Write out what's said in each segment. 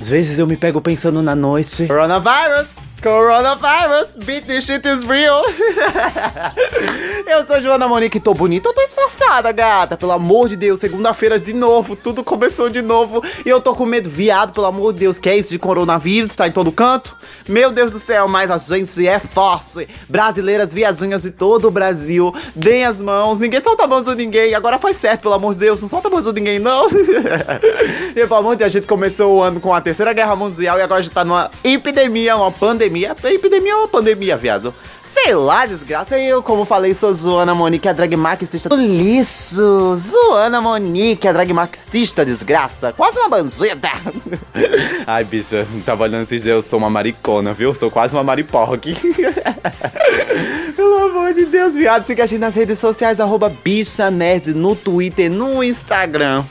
Às vezes eu me pego pensando na noite. Coronavirus! Coronavirus, beat this shit is real. eu sou Joana Monique, tô bonita ou tô esforçada, gata? Pelo amor de Deus, segunda-feira de novo, tudo começou de novo e eu tô com medo, viado, pelo amor de Deus, que é isso de coronavírus, tá em todo canto? Meu Deus do céu, mas a gente é forte. Brasileiras, viadinhas de todo o Brasil, deem as mãos, ninguém solta a mão de ninguém, agora faz certo, pelo amor de Deus, não solta a mão de ninguém, não. e pelo amor de Deus, a gente começou o ano com a terceira guerra mundial e agora a gente tá numa epidemia, uma pandemia pandemia. Epidemia ou pandemia, viado? Sei lá, desgraça. Eu, como falei, sou Zoana Monique, a drag marxista. Lixo! Zoana Monique, a drag marxista, desgraça. Quase uma bandida. Ai, bicha, tava olhando esses dias, eu sou uma maricona, viu? Sou quase uma mariporra aqui. Pelo amor de Deus, viado. Siga a gente nas redes sociais, arroba bicha nerd, no Twitter, no Instagram.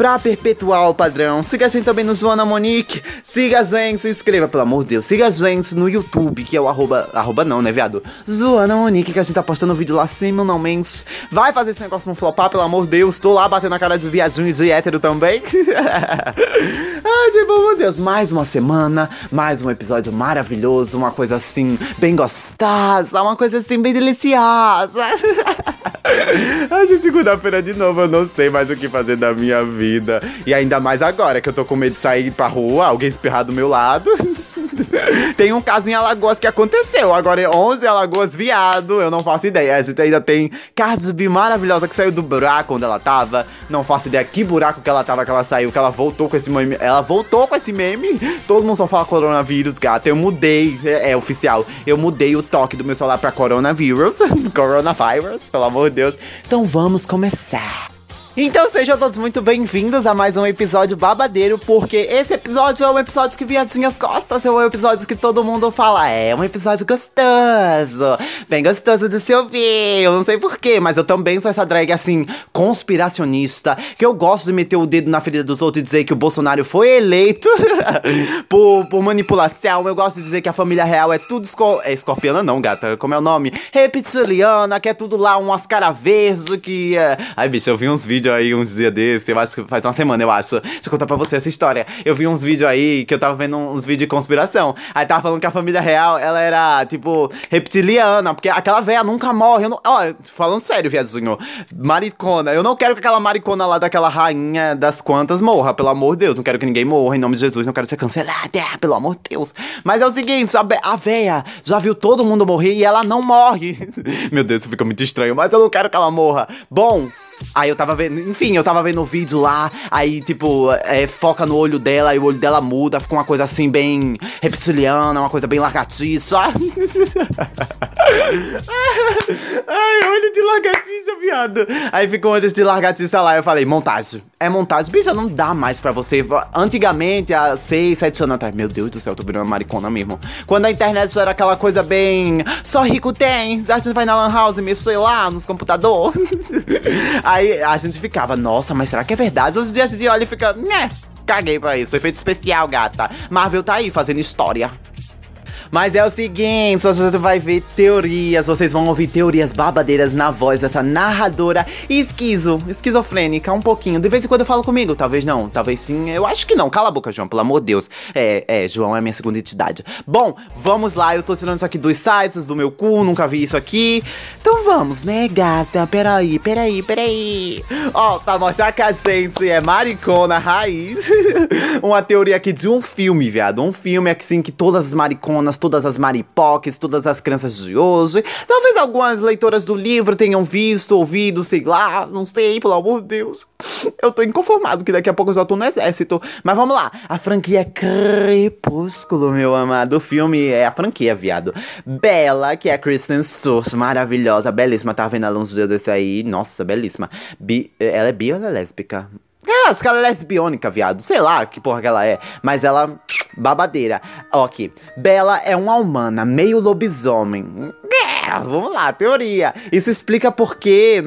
Pra perpetuar o padrão. Siga a gente também no Zoana Monique. Siga a gente, se inscreva, pelo amor de Deus. Siga a gente no YouTube, que é o arroba. Arroba não, né, viado? Zoana Monique, que a gente tá postando vídeo lá semanalmente. Vai fazer esse negócio não flopar, pelo amor de Deus. Tô lá batendo a cara de viadinhos e hétero também. Ai, de bom Deus. Mais uma semana, mais um episódio maravilhoso. Uma coisa assim, bem gostosa. Uma coisa assim, bem deliciosa. Ai, gente, segunda-feira de novo, eu não sei mais o que fazer da minha vida. E ainda mais agora, que eu tô com medo de sair pra rua, alguém espirrar do meu lado. tem um caso em Alagoas que aconteceu. Agora é 11 Alagoas viado, eu não faço ideia. A gente ainda tem Cardi maravilhosa que saiu do buraco onde ela tava. Não faço ideia que buraco que ela tava, que ela saiu, que ela voltou com esse meme. Ela voltou com esse meme. Todo mundo só fala coronavírus, gata. Eu mudei, é, é oficial. Eu mudei o toque do meu celular pra coronavírus. coronavírus, pelo amor de Deus. Então vamos começar. Então sejam todos muito bem-vindos a mais um episódio babadeiro, porque esse episódio é um episódio que viadinhas gostam, é um episódio que todo mundo fala, é um episódio gostoso, bem gostoso de se ouvir, eu não sei porquê, mas eu também sou essa drag assim, conspiracionista, que eu gosto de meter o dedo na ferida dos outros e dizer que o Bolsonaro foi eleito por, por manipulação, eu gosto de dizer que a família real é tudo esco é escorpiana não, gata, como é o nome? Reptiliana, que é tudo lá umas cara verde, que... É... Ai, bicho, eu vi uns vídeos vídeo aí uns dias desses, eu acho que faz uma semana, eu acho. Deixa eu contar pra você essa história. Eu vi uns vídeos aí que eu tava vendo uns vídeos de conspiração. Aí tava falando que a família real, ela era, tipo, reptiliana, porque aquela véia nunca morre. Eu não, ó, falando sério, viadinho. Maricona. Eu não quero que aquela maricona lá daquela rainha das quantas morra, pelo amor de Deus. Não quero que ninguém morra, em nome de Jesus. Não quero ser cancelada, pelo amor de Deus. Mas é o seguinte, a, a véia já viu todo mundo morrer e ela não morre. Meu Deus, isso fica muito estranho, mas eu não quero que ela morra. Bom, Aí eu tava vendo, enfim, eu tava vendo o vídeo lá, aí tipo, é, foca no olho dela e o olho dela muda, fica uma coisa assim bem reptiliana, uma coisa bem largatiça. Ai, olho de lagartixa, viado. Aí ficou olho de lagartixa lá, eu falei, montagem. É montagem. Bicha, não dá mais pra você. Antigamente, há 6, 7 anos atrás, meu Deus do céu, eu tô virando maricona mesmo. Quando a internet era aquela coisa bem, só rico tem, a gente vai na lan house mexer lá nos computadores. Aí a gente ficava, nossa, mas será que é verdade? Os dias de olho fica, né? Caguei pra isso. Efeito especial, gata. Marvel tá aí fazendo história. Mas é o seguinte, você vai ver teorias, vocês vão ouvir teorias babadeiras na voz dessa narradora esquizo, esquizofrênica, um pouquinho. De vez em quando eu falo comigo, talvez não, talvez sim. Eu acho que não. Cala a boca, João, pelo amor de Deus. É, é, João é a minha segunda entidade. Bom, vamos lá, eu tô tirando isso aqui dos sites, do meu cu, nunca vi isso aqui. Então vamos, né, gata? Peraí, peraí, peraí. Ó, pra mostrar que a gente é maricona raiz. Uma teoria aqui de um filme, viado. Um filme assim que todas as mariconas todas as maripoques, todas as crianças de hoje. Talvez algumas leitoras do livro tenham visto, ouvido, sei lá, não sei, pelo amor de Deus. Eu tô inconformado que daqui a pouco eu já tô no exército. Mas vamos lá. A franquia Crepúsculo, meu amado. O filme é a franquia, viado. Bela, que é a Kristen Stewart, maravilhosa, belíssima. Tava vendo ela uns dias desse aí. Nossa, belíssima. Bi ela é bi ou ela é lésbica? Eu acho que ela é lesbiônica, viado. Sei lá que porra que ela é. Mas ela babadeira. Ok. Bela é uma humana, meio lobisomem. É, vamos lá, teoria. Isso explica porque.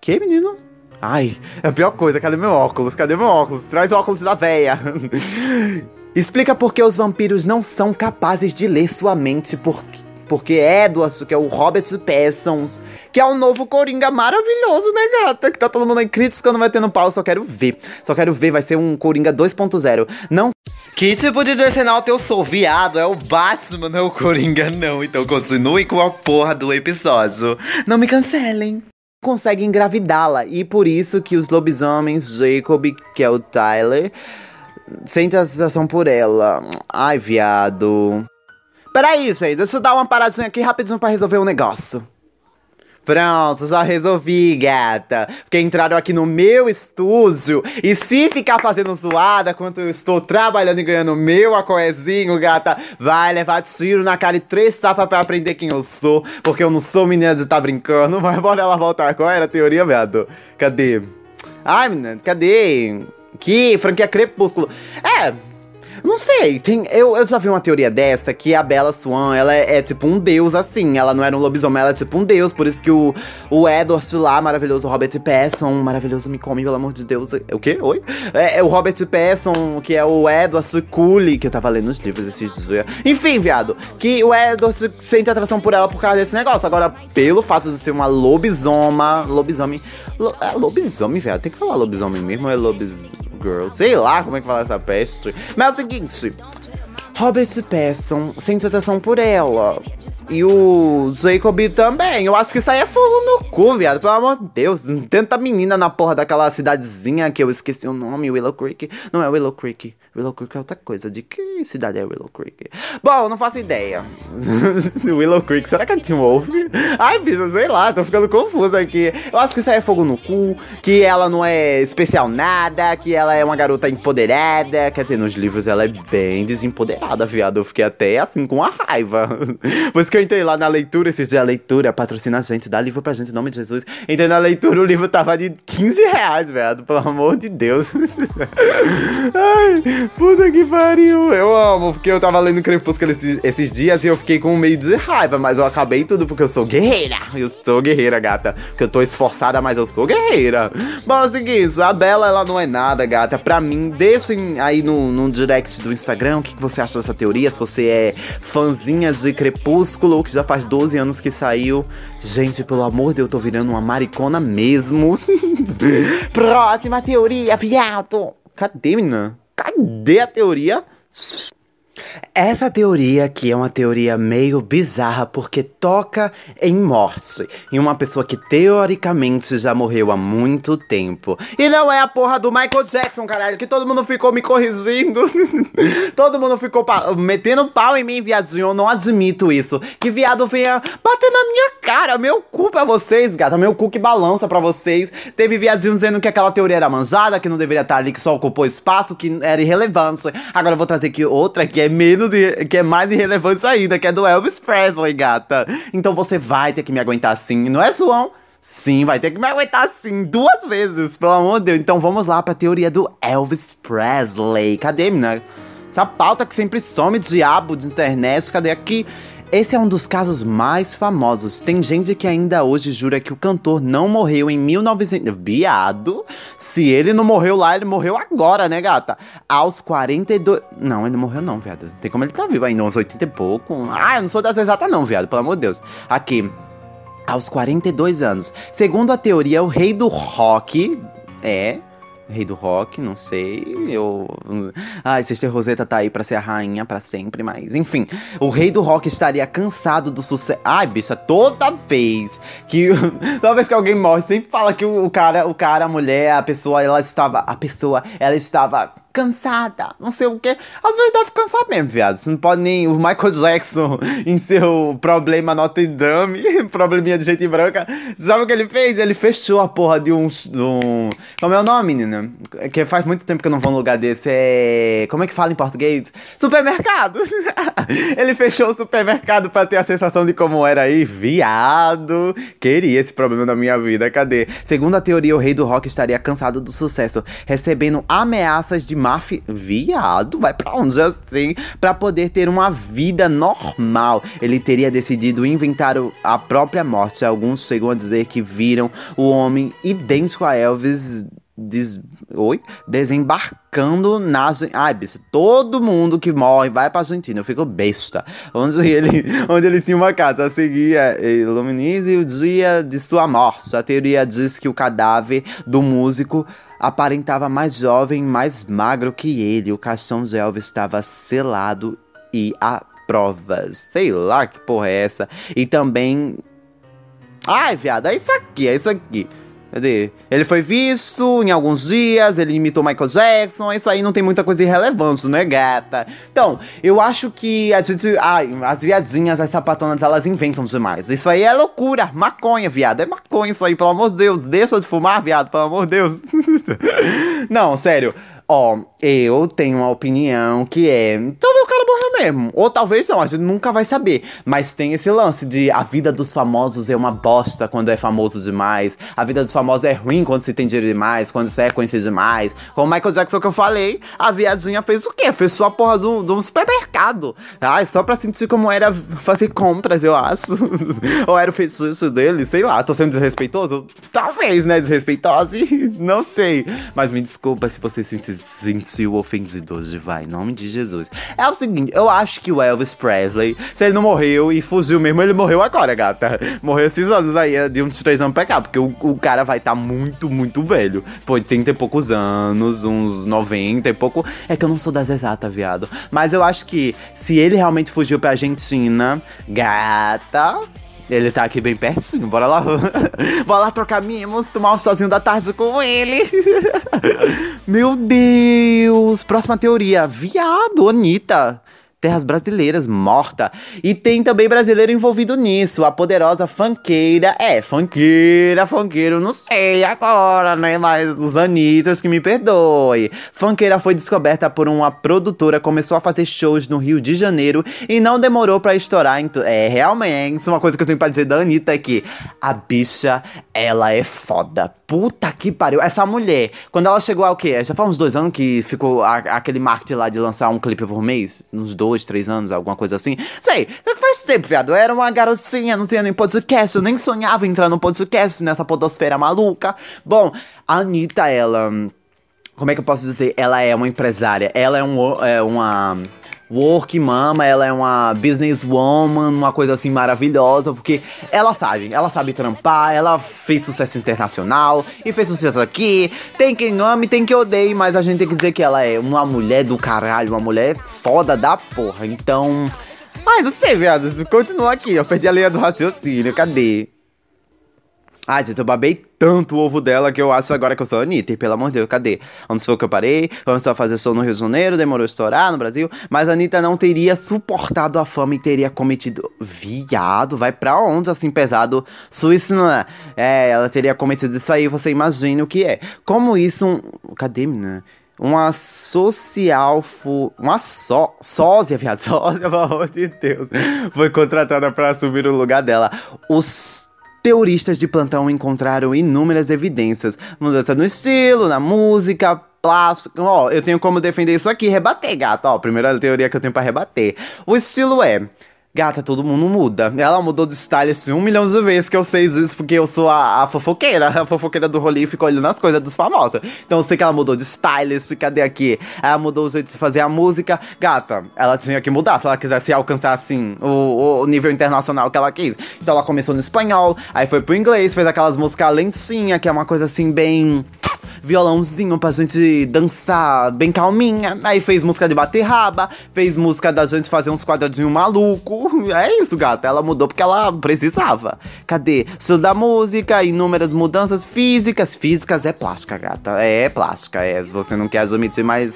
Que, menino? Ai, é a pior coisa. Cadê meu óculos? Cadê meu óculos? Traz o óculos da véia. Explica porque os vampiros não são capazes de ler sua mente porque Porque Edward, que é o Robert Pattinson, que é o novo Coringa maravilhoso, né, gata? Que tá todo mundo aí criticando, vai ter no pau, só quero ver. Só quero ver, vai ser um Coringa 2.0. Não que tipo de decenalto eu sou? Viado, é o Batman, não é o Coringa, não. Então continue com a porra do episódio. Não me cancelem. Consegue engravidá-la. E por isso que os lobisomens, Jacob, que é o Tyler, sente a sensação por ela. Ai, viado. Peraí, gente, deixa eu dar uma paradinha aqui rapidinho pra resolver um negócio. Pronto, já resolvi, gata. Porque entraram aqui no meu estúdio e se ficar fazendo zoada quando eu estou trabalhando e ganhando meu acoezinho, gata, vai levar tiro na cara e três tapas pra aprender quem eu sou. Porque eu não sou menina de estar tá brincando. Mas bora ela voltar. Qual era a teoria, viado? Cadê? Ai, menina, cadê? Que franquia Crepúsculo. É, não sei, tem, eu, eu já vi uma teoria dessa que a Bella Swan, ela é, é, tipo um deus assim. Ela não era um lobisomem, ela é tipo um deus. Por isso que o, o Edward lá, maravilhoso, Robert Pattinson, maravilhoso, me come, pelo amor de Deus. O quê? Oi? É, é o Robert Pattinson, que é o Edward Cooley, que eu tava lendo os livros esses dias. Enfim, viado, que o Edward sente atração por ela por causa desse negócio. Agora, pelo fato de ser uma lobisoma, lobisomem. Lo, é lobisomem, viado. Tem que falar lobisomem mesmo é lobisomem? Girl. Sei lá como é que fala essa peste. Mas é o seguinte. Robert Pattinson sente atração por ela. E o Jacob também. Eu acho que isso aí é fogo no cu, viado. Pelo amor de Deus. Tanta menina na porra daquela cidadezinha que eu esqueci o nome, Willow Creek. Não é Willow Creek. Willow Creek é outra coisa. De que cidade é Willow Creek? Bom, não faço ideia. Willow Creek, será que é Tim Wolf? Ai, bicho, sei lá, tô ficando confusa aqui. Eu acho que isso aí é fogo no cu, que ela não é especial nada, que ela é uma garota empoderada. Quer dizer, nos livros ela é bem desempoderada, viado. Eu fiquei até assim com a raiva. Por isso que eu entrei lá na leitura, esses dias a leitura, patrocina a gente, dá livro pra gente, em nome de Jesus. Entrei na leitura, o livro tava de 15 reais, viado. Pelo amor de Deus. Ai. Puta que pariu. Eu amo, porque eu tava lendo Crepúsculo esses, esses dias e eu fiquei com meio de raiva, mas eu acabei tudo porque eu sou guerreira. Eu sou guerreira, gata. Porque eu tô esforçada, mas eu sou guerreira. Bom, é o seguinte, a Bela, ela não é nada, gata. Pra mim, deixem aí no, no direct do Instagram o que, que você acha dessa teoria. Se você é fãzinha de Crepúsculo, que já faz 12 anos que saiu. Gente, pelo amor de Deus, eu tô virando uma maricona mesmo. Próxima teoria, viado. Cadê, menina? Cadê a teoria? Essa teoria aqui é uma teoria meio bizarra porque toca em morte, em uma pessoa que teoricamente já morreu há muito tempo. E não é a porra do Michael Jackson, caralho, que todo mundo ficou me corrigindo. todo mundo ficou metendo pau em mim, viadinho. Eu não admito isso. Que viado venha bater na minha cara. Meu cu pra vocês, gata. Meu cu que balança pra vocês. Teve viadinho dizendo que aquela teoria era manjada, que não deveria estar ali, que só ocupou espaço, que era irrelevante. Agora eu vou trazer aqui outra que é menos que é mais irrelevante ainda, que é do Elvis Presley, gata. Então você vai ter que me aguentar assim, não é, João? Sim, vai ter que me aguentar assim duas vezes, pelo amor de Deus. Então vamos lá pra teoria do Elvis Presley. Cadê, menina? Essa pauta que sempre some, diabo de internet, cadê aqui? Esse é um dos casos mais famosos. Tem gente que ainda hoje jura que o cantor não morreu em 1900. Viado? Se ele não morreu lá, ele morreu agora, né, gata? Aos 42. Não, ele não morreu, não, viado. Tem como ele tá vivo ainda, uns 80 e pouco. Ah, eu não sou das exatas, não, viado, pelo amor de Deus. Aqui. Aos 42 anos. Segundo a teoria, o rei do rock é Rei do rock, não sei. Eu. Ai, Sister Rosetta tá aí pra ser a rainha para sempre, mas enfim. O rei do rock estaria cansado do sucesso. Ai, bicha, toda vez que. toda vez que alguém morre, sempre fala que o cara, o cara, a mulher, a pessoa, ela estava. A pessoa, ela estava cansada, não sei o que. Às vezes deve cansar mesmo, viado. Você não pode nem. O Michael Jackson em seu problema Notre Dame, probleminha de gente branca. Sabe o que ele fez? Ele fechou a porra de um. De um como é o nome, menina? Que faz muito tempo que eu não vou num lugar desse. É. Como é que fala em português? Supermercado! ele fechou o supermercado pra ter a sensação de como era aí. Viado! Queria esse problema na minha vida. Cadê? Segundo a teoria, o rei do rock estaria cansado do sucesso, recebendo ameaças de máfia. Viado, vai pra onde assim? Pra poder ter uma vida normal. Ele teria decidido inventar a própria morte. Alguns chegam a dizer que viram o homem idêntico a Elvis Des... Oi? Desembarcando na Ai, bicho, todo mundo que morre vai pra Argentina. Eu fico besta. Onde ele, onde ele tinha uma casa a seguir, é, iluminize o dia de sua morte. A teoria diz que o cadáver do músico aparentava mais jovem, mais magro que ele. O caixão de Elvis estava selado e a provas. Sei lá que porra é essa. E também. Ai, viado, é isso aqui, é isso aqui. Cadê? Ele foi visto em alguns dias, ele imitou Michael Jackson, isso aí não tem muita coisa irrelevante, né, gata? Então, eu acho que a gente. Ai, as viadinhas, as sapatonas, elas inventam demais. Isso aí é loucura, maconha, viado. É maconha isso aí, pelo amor de Deus. Deixa de fumar, viado, pelo amor de Deus. não, sério. Ó, eu tenho uma opinião que é. Talvez morreu mesmo. Ou talvez não, a gente nunca vai saber. Mas tem esse lance de a vida dos famosos é uma bosta quando é famoso demais. A vida dos famosos é ruim quando se tem dinheiro demais, quando se é conhecido demais. Como o Michael Jackson que eu falei, a viadinha fez o quê? Fez sua porra de um, supermercado. Ai, só pra sentir como era fazer compras, eu acho. Ou era o feitiço dele, sei lá. Tô sendo desrespeitoso? Talvez, né? Desrespeitoso? Não sei. Mas me desculpa se você sentir sentiu ofendido hoje, vai, em nome de Jesus. É o seguinte, eu acho que o Elvis Presley, se ele não morreu e fugiu mesmo, ele morreu agora, gata. Morreu esses anos aí, de uns três anos pra cá, porque o, o cara vai estar tá muito, muito velho. Pô, 80 e poucos anos, uns 90 e pouco. É que eu não sou das exatas, viado. Mas eu acho que se ele realmente fugiu pra Argentina, gata, ele tá aqui bem pertinho, bora lá. bora lá trocar mimos, tomar um sozinho da tarde com ele. Meu Deus! Próxima teoria. Viado, Anitta terras brasileiras morta. E tem também brasileiro envolvido nisso, a poderosa fanqueira. É, fanqueira, fanqueiro, não sei agora, né? Mas os anitos que me perdoe. Fanqueira foi descoberta por uma produtora, começou a fazer shows no Rio de Janeiro e não demorou para estourar. É, realmente, uma coisa que eu tenho pra dizer da Anitta é que a bicha, ela é foda. Puta que pariu. Essa mulher, quando ela chegou ao quê? Já faz uns dois anos que ficou a, aquele marketing lá de lançar um clipe por mês? Uns dois três anos, alguma coisa assim. Sei, faz tempo, viado. Eu era uma garotinha, não tinha nem podcast. Eu nem sonhava entrar no podcast nessa podosfera maluca. Bom, a Anitta, ela. Como é que eu posso dizer? Ela é uma empresária. Ela é, um, é uma work mama, ela é uma businesswoman, uma coisa assim maravilhosa, porque ela sabe, ela sabe trampar, ela fez sucesso internacional e fez sucesso aqui. Tem quem ame, tem quem odeie, mas a gente tem que dizer que ela é uma mulher do caralho, uma mulher foda da porra. Então. Ai, não sei, viado. Continua aqui. Eu perdi a linha do raciocínio. Cadê? Ai, gente, eu babei tanto o ovo dela que eu acho agora que eu sou Anitta. E pelo amor de Deus, cadê? Onde foi que eu parei? Começou a fazer show no Rio de Janeiro, demorou estourar no Brasil. Mas a Anitta não teria suportado a fama e teria cometido. Viado, vai pra onde assim pesado? Suíça é? É, ela teria cometido isso aí, você imagina o que é. Como isso. Um... Cadê, menina? uma social fu uma só sósia, viado, sósia, pelo amor de Deus, foi contratada para assumir o lugar dela. Os Teoristas de plantão encontraram inúmeras evidências, mudança no estilo, na música, plástico. Ó, eu tenho como defender isso aqui, rebater, gato. Ó, primeira teoria que eu tenho para rebater. O estilo é Gata, todo mundo muda. Ela mudou de style assim um milhão de vezes que eu sei isso porque eu sou a, a fofoqueira. A fofoqueira do rolê e fico olhando as coisas dos famosos. Então eu sei que ela mudou de stylist, cadê aqui? Ela mudou o jeito de fazer a música. Gata, ela tinha que mudar se ela quisesse alcançar assim o, o nível internacional que ela quis. Então ela começou no espanhol, aí foi pro inglês, fez aquelas músicas lentinha, que é uma coisa assim bem violãozinho pra gente dançar bem calminha. Aí fez música de bater raba, fez música da gente fazer uns quadradinhos maluco. É isso, gata. Ela mudou porque ela precisava. Cadê? Estilo da música, inúmeras mudanças físicas. Físicas é plástica, gata. É, é plástica. É, você não quer admitir, mas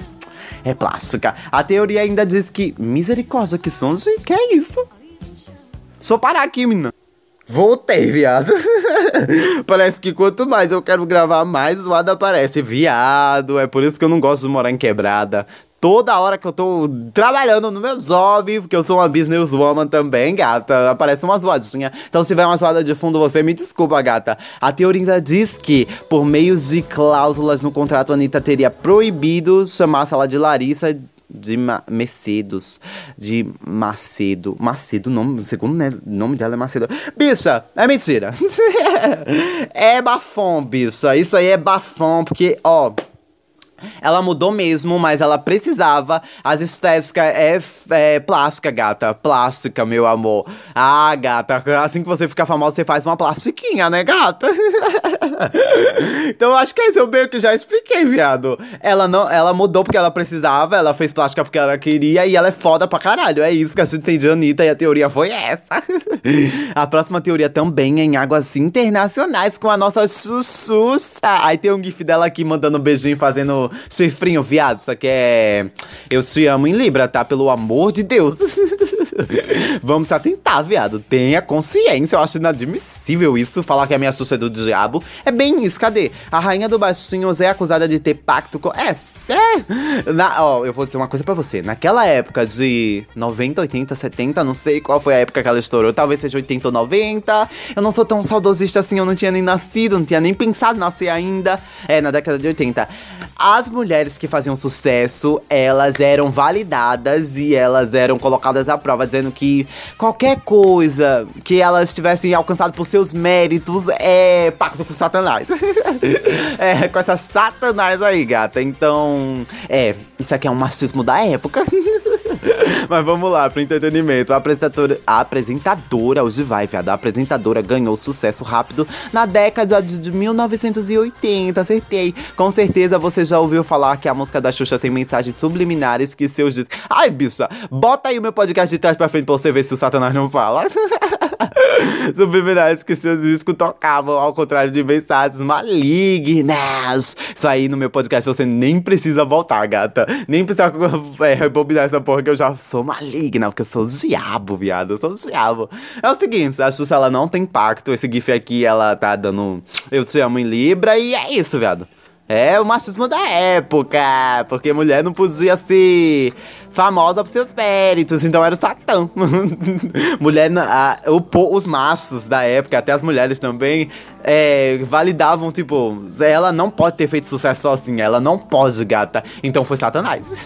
é plástica. A teoria ainda diz que. Misericórdia, que de. Que é isso? Só parar aqui, menina. Voltei, viado. Parece que quanto mais eu quero gravar, mais zoado aparece. Viado, é por isso que eu não gosto de morar em quebrada. Toda hora que eu tô trabalhando no meu job, porque eu sou uma businesswoman também, gata, aparece uma zoadinha. Então, se tiver uma zoada de fundo, você me desculpa, gata. A teoria ainda diz que, por meio de cláusulas no contrato, a Anitta teria proibido chamar a sala de Larissa de Ma Mercedes, de Macedo. Macedo, nome, o segundo né, nome dela é Macedo. Bicha, é mentira. é bafom, bicha. Isso aí é bafom, porque, ó. Ela mudou mesmo, mas ela precisava. As estéticas é, é plástica, gata. Plástica, meu amor. Ah, gata, assim que você ficar famosa, você faz uma plastiquinha, né, gata? então acho que é isso, eu meio que já expliquei, viado. Ela não, ela mudou porque ela precisava, ela fez plástica porque ela queria e ela é foda pra caralho. É isso que a gente tem de Anitta e a teoria foi essa. a próxima teoria também é em águas internacionais com a nossa Sussussa. Aí tem um gif dela aqui mandando um beijinho, fazendo cifrinho, viado. Isso aqui é. Eu te amo em Libra, tá? Pelo amor de Deus. Vamos se atentar, viado. Tenha consciência. Eu acho inadmissível isso. Falar que a minha Xuxa é do diabo. É bem isso. Cadê? A rainha do baixinhos é acusada de ter pacto com. É, é. Na, ó, eu vou dizer uma coisa pra você. Naquela época de 90, 80, 70, não sei qual foi a época que ela estourou. Talvez seja 80 ou 90. Eu não sou tão saudosista assim, eu não tinha nem nascido, não tinha nem pensado em nascer ainda. É, na década de 80. As mulheres que faziam sucesso, elas eram validadas e elas eram colocadas à prova, dizendo que qualquer coisa que elas tivessem alcançado por seus méritos é pacto com Satanás. é, com essa Satanás aí, gata. Então é, isso aqui é um machismo da época. Mas vamos lá, pro entretenimento. A apresentadora, a apresentadora, hoje vai, viado. A apresentadora ganhou sucesso rápido na década de 1980, acertei. Com certeza você já ouviu falar que a música da Xuxa tem mensagens subliminares que seus. Ai, bicha, bota aí o meu podcast de trás pra frente pra você ver se o Satanás não fala. subliminares que seus discos tocavam, ao contrário de mensagens malignas. Isso aí no meu podcast você nem precisa voltar, gata. Nem precisa é, rebobinar essa porra que eu já sou maligna, porque eu sou o diabo, viado. Eu sou o diabo. É o seguinte, a Xuxa ela não tem pacto. Esse GIF aqui, ela tá dando Eu te amo em Libra e é isso, viado. É o machismo da época, porque mulher não podia ser famosa por seus méritos, então era o Satã. Mulher, a, o, os machos da época, até as mulheres também, é, validavam, tipo, ela não pode ter feito sucesso sozinha, ela não pode, gata. Então foi Satanás.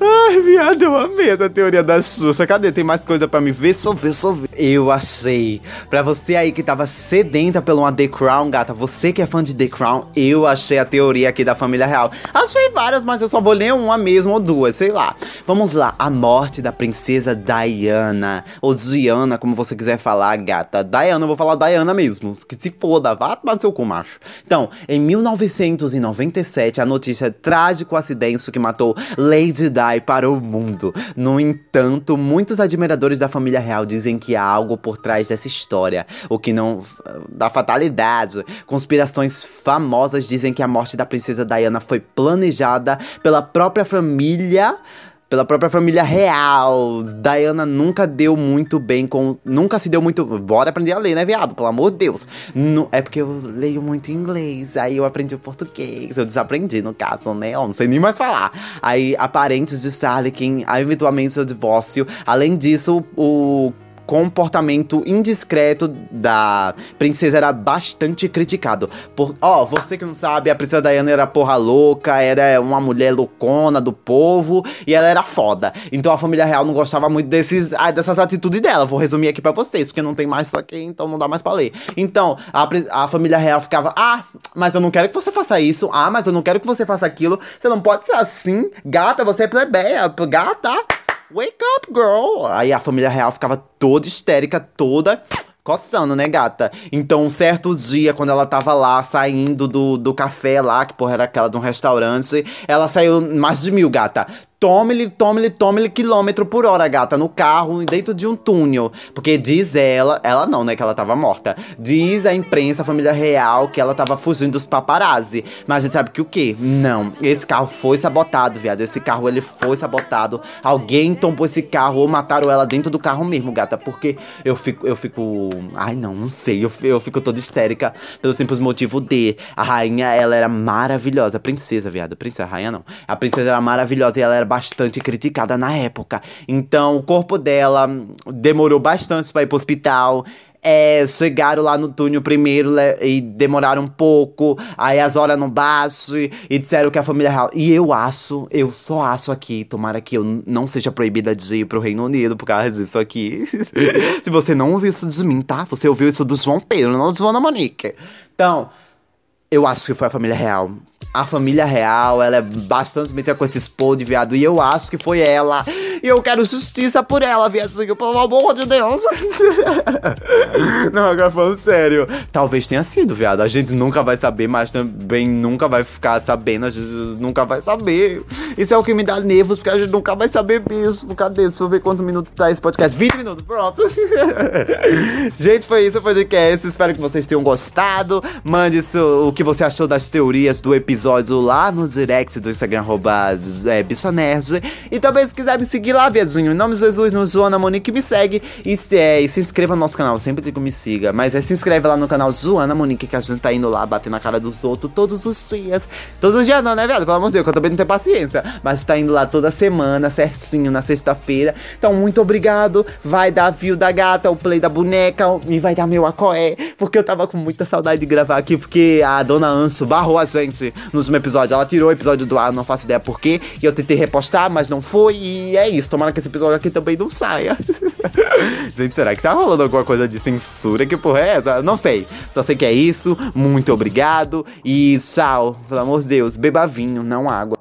Ai, viado, eu amei essa teoria da Xuxa. Cadê? Tem mais coisa para me ver? Só ver, só ver. Eu achei. Pra você aí que tava sedenta pelo uma The Crown, gata, você que é fã de The Crown, eu achei a teoria aqui da família real. Achei várias, mas eu só vou ler uma mesmo ou duas, sei lá. Vamos lá. A morte da princesa Diana. Ou Diana, como você quiser falar, gata. Diana, eu vou falar Diana mesmo. Que se foda, vá tomar no seu cu, macho. Então, em 1997, a notícia trágico acidente que matou Lady Di para o mundo. No entanto, muitos admiradores da família real dizem que há algo por trás dessa história. O que não. da fatalidade. Conspirações famosas dizem que a morte da princesa Diana foi planejada pela própria família pela própria família real. Diana nunca deu muito bem com. Nunca se deu muito. Bora aprender a ler, né, viado? Pelo amor de Deus. É porque eu leio muito inglês. Aí eu aprendi o português. Eu desaprendi, no caso, né? Eu não sei nem mais falar. Aí, aparentes de Starling, eventualmente o divórcio. Além disso, o comportamento indiscreto da princesa era bastante criticado. Por, ó, você que não sabe, a princesa Diana era porra louca, era uma mulher loucona do povo e ela era foda. Então a família real não gostava muito desses, ah, dessas atitudes dela. Vou resumir aqui para vocês, porque não tem mais isso aqui, então não dá mais pra ler. Então, a, a família real ficava, ah, mas eu não quero que você faça isso, ah, mas eu não quero que você faça aquilo. Você não pode ser assim, gata, você é plebeia, gata. Wake up, girl! Aí a família real ficava toda histérica, toda coçando, né, gata? Então, um certo dia, quando ela tava lá, saindo do, do café lá, que porra era aquela de um restaurante, ela saiu mais de mil, gata. Tome-lhe, tome-lhe, tome-lhe quilômetro por hora, gata, no carro, dentro de um túnel. Porque diz ela, ela não, né, que ela tava morta. Diz a imprensa, a família real, que ela tava fugindo dos paparazzi. Mas a gente sabe que o quê? Não, esse carro foi sabotado, viado. Esse carro, ele foi sabotado. Alguém tombou esse carro ou mataram ela dentro do carro mesmo, gata. Porque eu fico, eu fico... Ai, não, não sei. Eu, eu fico toda histérica pelo simples motivo de... A rainha, ela era maravilhosa. Princesa, viado. Princesa, rainha não. A princesa era maravilhosa e ela era bastante criticada na época. Então, o corpo dela demorou bastante para ir pro hospital. é, chegaram lá no túnel primeiro e demoraram um pouco, aí as horas não baixo e, e, disseram que a família real. E eu acho, eu só acho aqui, tomara que eu não seja proibida de ir pro Reino Unido por causa disso aqui. Se você não ouviu isso de mim, tá? Você ouviu isso do João Pedro, não do João Monique. Então, eu acho que foi a família real. A família real, ela é bastante metida com esse expor de viado. E eu acho que foi ela. E eu quero justiça por ela, viadinho, pelo amor de Deus. Não, agora falando sério. Talvez tenha sido, viado. A gente nunca vai saber, mas também nunca vai ficar sabendo. A gente nunca vai saber. Isso é o que me dá nervos, porque a gente nunca vai saber mesmo. Cadê? Deixa eu ver quantos minutos tá esse podcast. 20 minutos, pronto. gente, foi isso o podcast. Espero que vocês tenham gostado. Mande o que você achou das teorias do episódio lá no direct do Instagram, arroba é. E também se quiser me seguir lá, viadinho, em nome de Jesus, no Joana Monique, me segue. E, é, e se inscreva no nosso canal, sempre digo me siga. Mas é se inscreve lá no canal Joana Monique, que a gente tá indo lá bater na cara dos outros todos os dias. Todos os dias não, né, viado? Pelo amor de Deus, que eu também não tenho paciência. Mas tá indo lá toda semana, certinho, na sexta-feira. Então, muito obrigado. Vai dar view da gata, o play da boneca, e vai dar meu acoé. Porque eu tava com muita saudade de gravar aqui, porque a dona Anso barrou a gente no último episódio. Ela tirou o episódio do ar, não faço ideia por quê. E eu tentei repostar, mas não foi. E é isso. Tomara que esse episódio aqui também não saia. gente, será que tá rolando alguma coisa de censura? Que porra é essa? Não sei. Só sei que é isso. Muito obrigado. E tchau. Pelo amor de Deus, beba vinho, não água.